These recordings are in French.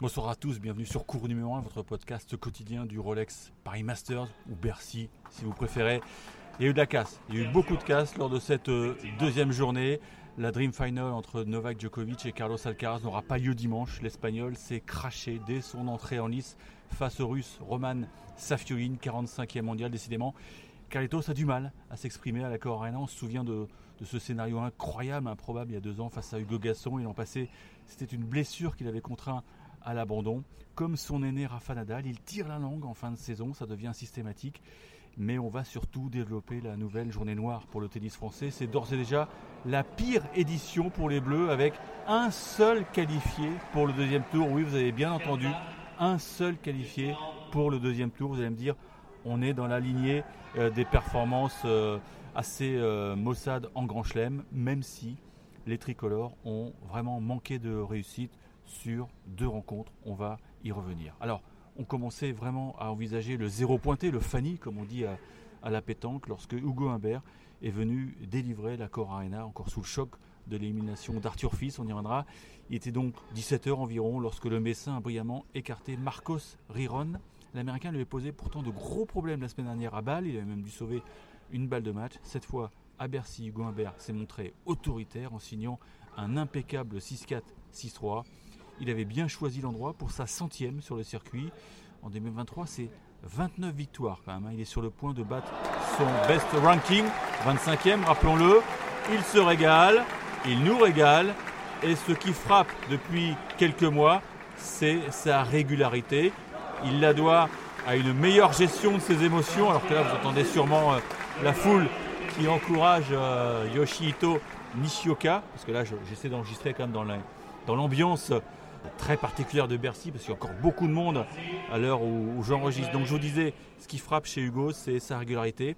Bonsoir à tous, bienvenue sur Cours numéro 1, votre podcast quotidien du Rolex Paris Masters ou Bercy si vous préférez. Il y a eu de la casse, il y a eu beaucoup de casse lors de cette euh, deuxième journée. La Dream Final entre Novak Djokovic et Carlos Alcaraz n'aura pas lieu dimanche. L'Espagnol s'est craché dès son entrée en lice face au Russe Roman Safiulin, 45e mondial décidément. Carlitos a du mal à s'exprimer à l'accord Arena. On se souvient de, ce scénario incroyable, improbable il y a deux ans face à Hugo Gasson. Il en passé, c'était une blessure qu'il avait contraint à l'abandon. Comme son aîné Rafa Nadal, il tire la langue en fin de saison, ça devient systématique. Mais on va surtout développer la nouvelle journée noire pour le tennis français. C'est d'ores et déjà la pire édition pour les Bleus avec un seul qualifié pour le deuxième tour. Oui, vous avez bien entendu, un seul qualifié pour le deuxième tour. Vous allez me dire, on est dans la lignée euh, des performances euh, assez euh, maussades en Grand Chelem, même si les tricolores ont vraiment manqué de réussite sur deux rencontres. On va y revenir. Alors, on commençait vraiment à envisager le zéro pointé, le Fanny, comme on dit à, la pétanque, lorsque Hugo Humbert est venu délivrer la Cor Arena, encore sous le choc de l'élimination d'Arthur Fils, on y reviendra. Il était donc 17h environ lorsque le Messin a brillamment écarté Marcos Riron. L'Américain lui avait posé pourtant de gros problèmes la semaine dernière à Bâle, il avait même dû sauver une balle de match. Cette fois, à Bercy, Hugo Humbert s'est montré autoritaire en signant un impeccable 6-4, 6-3. Il avait bien choisi l'endroit pour sa centième sur le circuit. En 2023, c'est 29 victoires quand même. Hein. Il est sur le point de battre son best ranking, 25e, rappelons-le. Il se régale, il nous régale. Et ce qui frappe depuis quelques mois, c'est sa régularité. Il la doit à une meilleure gestion de ses émotions, alors que là vous entendez sûrement euh, la foule qui encourage euh, Yoshihito Nishioka, parce que là j'essaie d'enregistrer quand même dans l'ambiance très particulière de Bercy, parce qu'il y a encore beaucoup de monde à l'heure où, j'enregistre. Donc je vous disais, ce qui frappe chez Hugo, c'est sa régularité.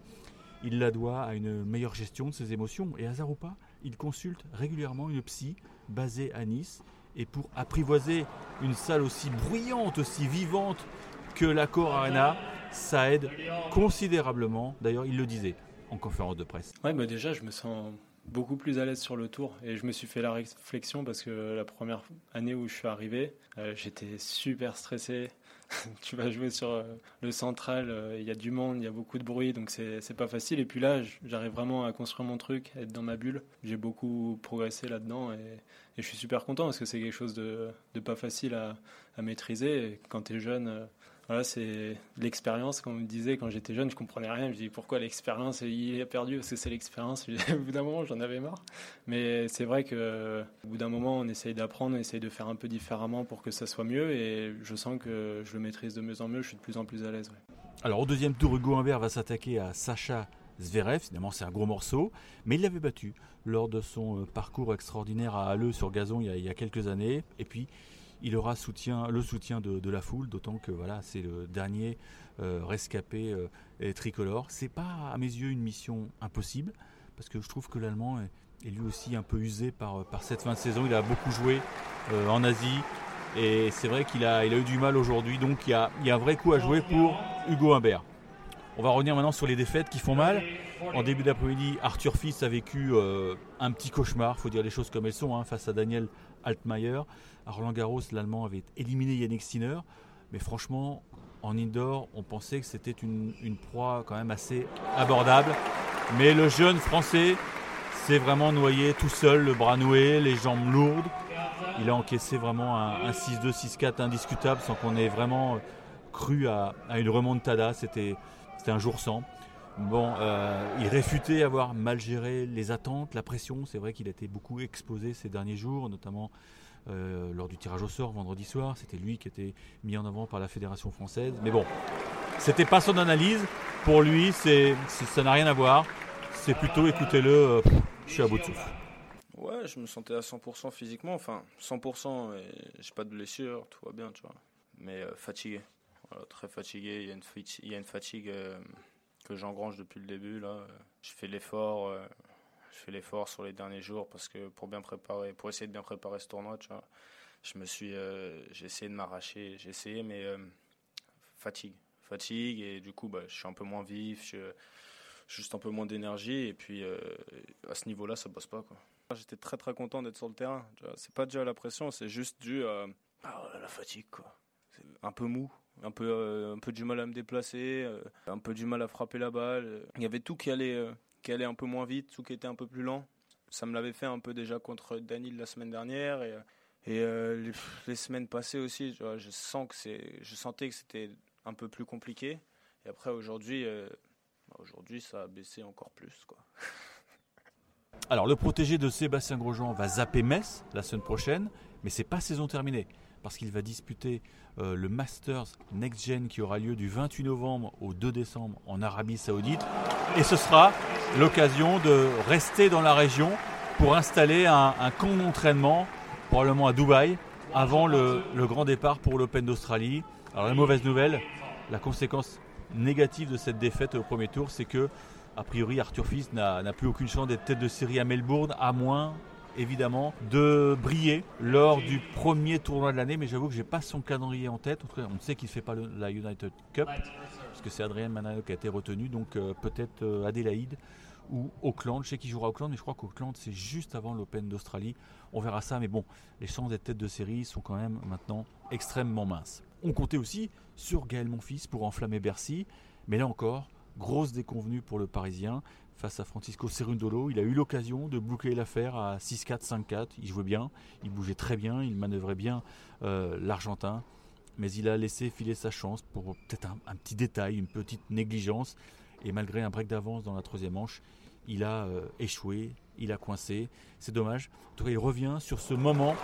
Il la doit à une meilleure gestion de ses émotions. Et hasard ou pas, il consulte régulièrement une psy basée à Nice. Et pour apprivoiser une salle aussi bruyante, aussi vivante que l'Accor Arena, ça aide considérablement. D'ailleurs, il le disait en conférence de presse. Ouais, bah déjà, je me sens beaucoup plus à l'aise sur le tour. Et je me suis fait la réflexion parce que la première année où je suis arrivé, euh, j'étais super stressé. tu vas jouer sur euh, le central, euh, il y a du monde, il y a beaucoup de bruit, donc c'est pas facile. Et puis là, j'arrive vraiment à construire mon truc, être dans ma bulle. J'ai beaucoup progressé là-dedans et, je suis super content parce que c'est quelque chose de, de, pas facile à, à maîtriser. Quand tu es jeune, c'est l'expérience. Comme on me disait, quand j'étais jeune, je comprenais rien. Je me dis pourquoi l'expérience il est perdu? Parce que c'est l'expérience. Au bout d'un moment, j'en avais marre. Mais c'est vrai que au bout d'un moment, on essaye d'apprendre, on essaye de faire un peu différemment pour que ça soit mieux. Et je sens que je le maîtrise de mieux en mieux. Je suis de plus en plus à l'aise. Alors au deuxième tour, Hugo Humbert va s'attaquer à Sacha Zverev. Évidemment, c'est un gros morceau, mais il l'avait battu lors de son euh, parcours extraordinaire à Halle sur gazon il y, a, il y a quelques années. Et puis il aura le soutien de, la foule, d'autant que voilà, c'est le dernier euh, rescapé euh, tricolore. C'est pas à mes yeux une mission impossible, parce que je trouve que l'Allemand est, lui aussi un peu usé par, cette fin de saison. Il a beaucoup joué euh, en Asie, et c'est vrai qu'il a, il eu du mal aujourd'hui, donc il y, a, il un vrai coup à jouer pour Hugo Humbert. On va revenir maintenant sur les défaites qui font mal. En début d'après-midi, Arthur Fils a vécu un petit cauchemar, faut dire les choses comme elles sont, hein, face à Daniel Altmaier. À Roland Garros, l'Allemand avait éliminé Yannick Sinner, mais franchement, en indoor, on pensait que c'était une, proie quand même assez abordable. Mais le jeune Français s'est vraiment noyé tout seul, le bras noué, les jambes lourdes. Il a encaissé vraiment un, 6-2, 6-4 indiscutable sans qu'on ait vraiment cru à, une remontada. C'était un jour sans. Bon, euh, il réfutait avoir mal géré les attentes, la pression. C'est vrai qu'il a été beaucoup exposé ces derniers jours, notamment euh, lors du tirage au sort vendredi soir. C'était lui qui était mis en avant par la Fédération française. Mais bon, c'était pas son analyse. Pour lui, c'est, ça n'a rien à voir. C'est plutôt, écoutez-le, euh, je suis à bout de souffle. Ouais, je me sentais à 100% physiquement. Enfin, 100%, et j'ai pas de blessure, tout va bien, tu vois. Mais fatigué. très fatigué. Il y a une fatigue que j'engrange depuis le début. Là. Je fais l'effort, euh, je fais l'effort sur les derniers jours parce que pour bien préparer, pour essayer de bien préparer ce tournoi, tu vois, je me suis, euh, j'ai essayé de m'arracher, j'ai essayé, mais euh, fatigue, fatigue et du coup, bah, je suis un peu moins vif, je, juste un peu moins d'énergie et puis à ce niveau-là, ça bosse pas quoi. J'étais très très content d'être sur le terrain. C'est pas dû à la pression, c'est juste dû ah, la fatigue, quoi. C'est un peu mou, un peu, euh, un peu du mal à me déplacer, euh, un peu du mal à frapper la balle. Il y avait tout qui allait, euh, qui allait un peu moins vite, tout qui était un peu plus lent. Ça me l'avait fait un peu déjà contre Danil la semaine dernière et, les, semaines passées aussi. Je, sens que c'est, je sentais que c'était un peu plus compliqué. Et après aujourd'hui, bah, aujourd'hui ça a baissé encore plus, quoi. Alors le protégé de Sébastien Grosjean va zapper Metz la semaine prochaine, mais c'est pas saison terminée parce qu'il va disputer euh, le Masters Next Gen qui aura lieu du 28 novembre au 2 décembre en Arabie Saoudite. Et ce sera l'occasion de rester dans la région pour installer un, camp d'entraînement, probablement à Dubaï, avant le, grand départ pour l'Open d'Australie. Alors la mauvaise nouvelle, la conséquence négative de cette défaite au premier tour, c'est que a priori Arthur Fils n'a plus aucune chance d'être tête de série à Melbourne, à moins évidemment, de briller lors du premier tournoi de l'année. Mais j'avoue que j'ai pas son calendrier en tête. En tout cas, on sait qu'il ne fait pas la United Cup, parce que c'est Adrien Manano qui a été retenu. Donc euh, peut-être euh, Adélaïde ou Auckland. Je sais qu'il jouera Auckland, mais je crois qu'Auckland, c'est juste avant l'Open d'Australie. On verra ça, mais bon, les chances d'être tête de série sont quand même maintenant extrêmement minces. On comptait aussi sur Gaël Monfils pour enflammer Bercy, mais là encore, grosse déconvenue pour le Parisien face à Francisco Cerundolo. Il a eu l'occasion de boucler l'affaire à 6-4, 5-4. Il jouait bien, il bougeait très bien, il manœuvrait bien euh, l'Argentin. Mais il a laissé filer sa chance pour peut-être un, petit détail, une petite négligence. Et malgré un break d'avance dans la troisième manche, il a euh, échoué, il a coincé. C'est dommage. En il revient sur ce moment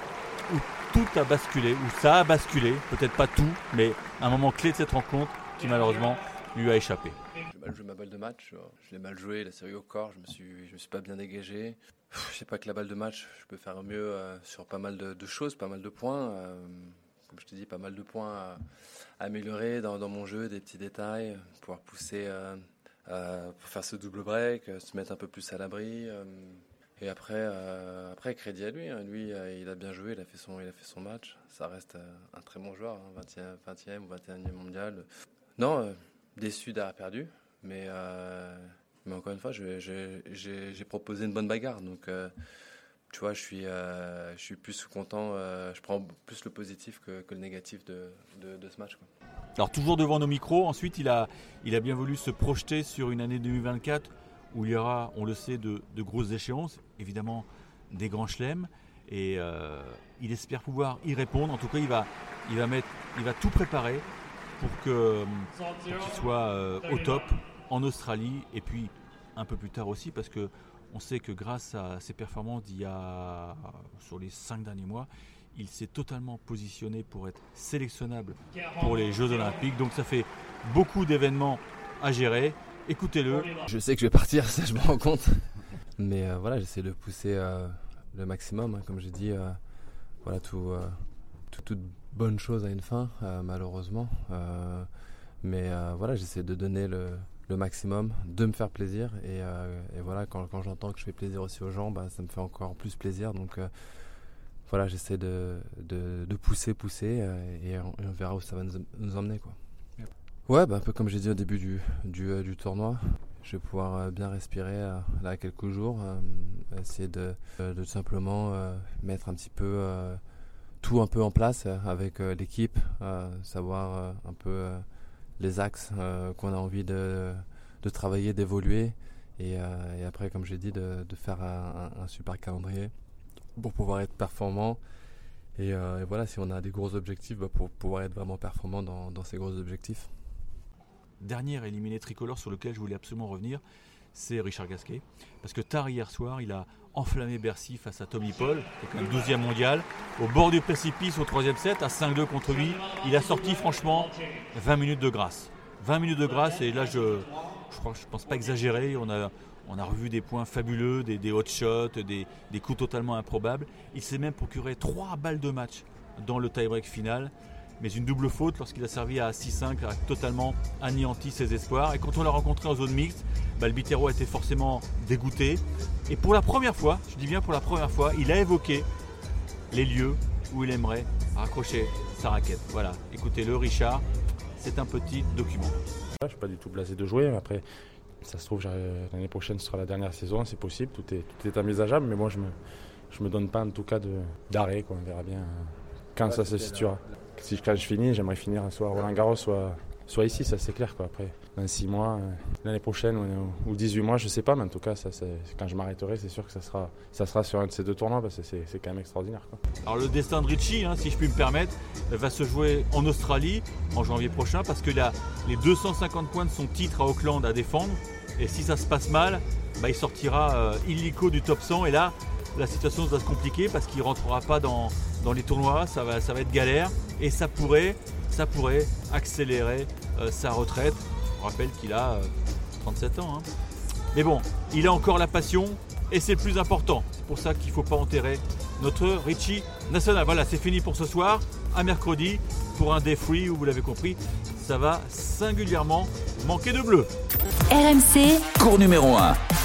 où tout a basculé, où ça a basculé. Peut-être pas tout, mais un moment clé de cette rencontre qui malheureusement lui a échappé. J'ai mal joué ma balle de match, je l'ai mal joué, la série au corps, je me suis, je me suis pas bien dégagé. Je sais pas que la balle de match, je peux faire mieux euh, sur pas mal de, choses, pas mal de points. Euh, comme je te dis, pas mal de points à, améliorer dans, mon jeu, des petits détails, pouvoir pousser euh, pour faire ce double break, se mettre un peu plus à l'abri. et après, après, crédit à lui. Hein. Lui, il a bien joué, il a fait son, il a fait son match. Ça reste un très bon joueur, 20e, hein, 20e ou 21e mondial. Non, déçu d'avoir perdu, mais, euh, mais encore une fois, j'ai proposé une bonne bagarre. Donc, euh, tu vois, je suis, euh, je suis plus content, je prends plus le positif que, le négatif de, de, ce match. Alors, toujours devant nos micros, ensuite, il a, il a bien voulu se projeter sur une année 2024 où il y aura, on le sait, de, de grosses échéances, évidemment des grands chelems. Et il espère pouvoir y répondre. En tout cas, il va, il va, mettre, il va tout préparer pour qu'il soit euh, au top en Australie et puis un peu plus tard aussi parce que on sait que grâce à ses performances d'il y a sur les cinq derniers mois, il s'est totalement positionné pour être sélectionnable pour les Jeux Olympiques. Donc ça fait beaucoup d'événements à gérer. Écoutez-le. Je sais que je vais partir, ça je me rends compte. Mais euh, voilà, j'essaie de pousser euh, le maximum, hein, comme j'ai dit. voilà, tout, tout, bonne chose à une fin, euh, malheureusement. Euh, mais euh, voilà, j'essaie de donner le, maximum, de me faire plaisir. Et, voilà, quand, j'entends que je fais plaisir aussi aux gens, bah, ça me fait encore plus plaisir. Donc voilà, j'essaie de, de, pousser, pousser, et on, verra où ça va nous, emmener. Quoi. Ouais, bah, un peu comme j'ai dit au début du, du, du, tournoi, je vais pouvoir bien respirer là quelques jours, essayer de, de, simplement mettre un petit peu tout un peu en place euh, avec euh, l'équipe, euh, savoir un peu les axes qu'on a envie de, de travailler, d'évoluer. Et, après, comme j'ai dit, de, de faire un, super calendrier pour pouvoir être performant. Et, voilà, si on a des gros objectifs, bah, pour pouvoir être vraiment performant dans, dans ces gros objectifs. Dernier éliminé tricolore sur lequel je voulais absolument revenir, c'est Richard Gasquet. Parce que tard hier soir, il a enflammé Bercy face à Tommy Paul, qui est un 12e mondial, au bord du précipice au troisième set, à 5-2 contre lui. Il a sorti franchement 20 minutes de grâce. 20 minutes de grâce, et là je ne pense pas exagérer, on a, revu des points fabuleux, des, des hot shots, des, des coups totalement improbables. Il s'est même procuré 3 balles de match dans le tie-break final mais une double faute lorsqu'il a servi à 6-5, a totalement anéanti ses espoirs. Et quand on l'a rencontré en zone mixte, bah, le Bitero a été forcément dégoûté. Et pour la première fois, je dis bien pour la première fois, il a évoqué les lieux où il aimerait raccrocher sa raquette. Voilà, écoutez-le, Richard, c'est un petit document. Je ne suis pas du tout blasé de jouer. Après, ça se trouve, l'année prochaine ce sera la dernière saison, c'est possible, tout est, tout est envisageable. Mais moi, je ne me, je me donne pas en tout cas d'arrêt. On verra bien quand ça se situera. Si quand je finis, j'aimerais finir soit Roland Garros, soit, soit ici, ça c'est clair. Quoi. Après, dans 6 mois, euh, l'année prochaine ou, 18 mois, je sais pas, mais en tout cas, ça, quand je m'arrêterai, c'est sûr que ça sera, ça sera sur un de ces deux tournois parce que c'est quand même extraordinaire. Alors le destin de Richie, hein, si je puis me permettre, va se jouer en Australie en janvier prochain parce que a les 250 points de son titre à Auckland à défendre. Et si ça se passe mal, bah, il sortira euh, illico du top 100 et là, la situation va se compliquer parce qu'il ne rentrera pas dans, dans les tournois, ça va, ça va être galère et ça pourrait, ça pourrait accélérer euh, sa retraite. On rappelle qu'il a 37 euh, ans. Hein. Mais bon, il a encore la passion et c'est le plus important. C'est pour ça qu'il ne faut pas enterrer notre Richie National. Voilà, c'est fini pour ce soir. À mercredi pour un day free où vous l'avez compris, ça va singulièrement manquer de bleu. RMC, cours numéro 1.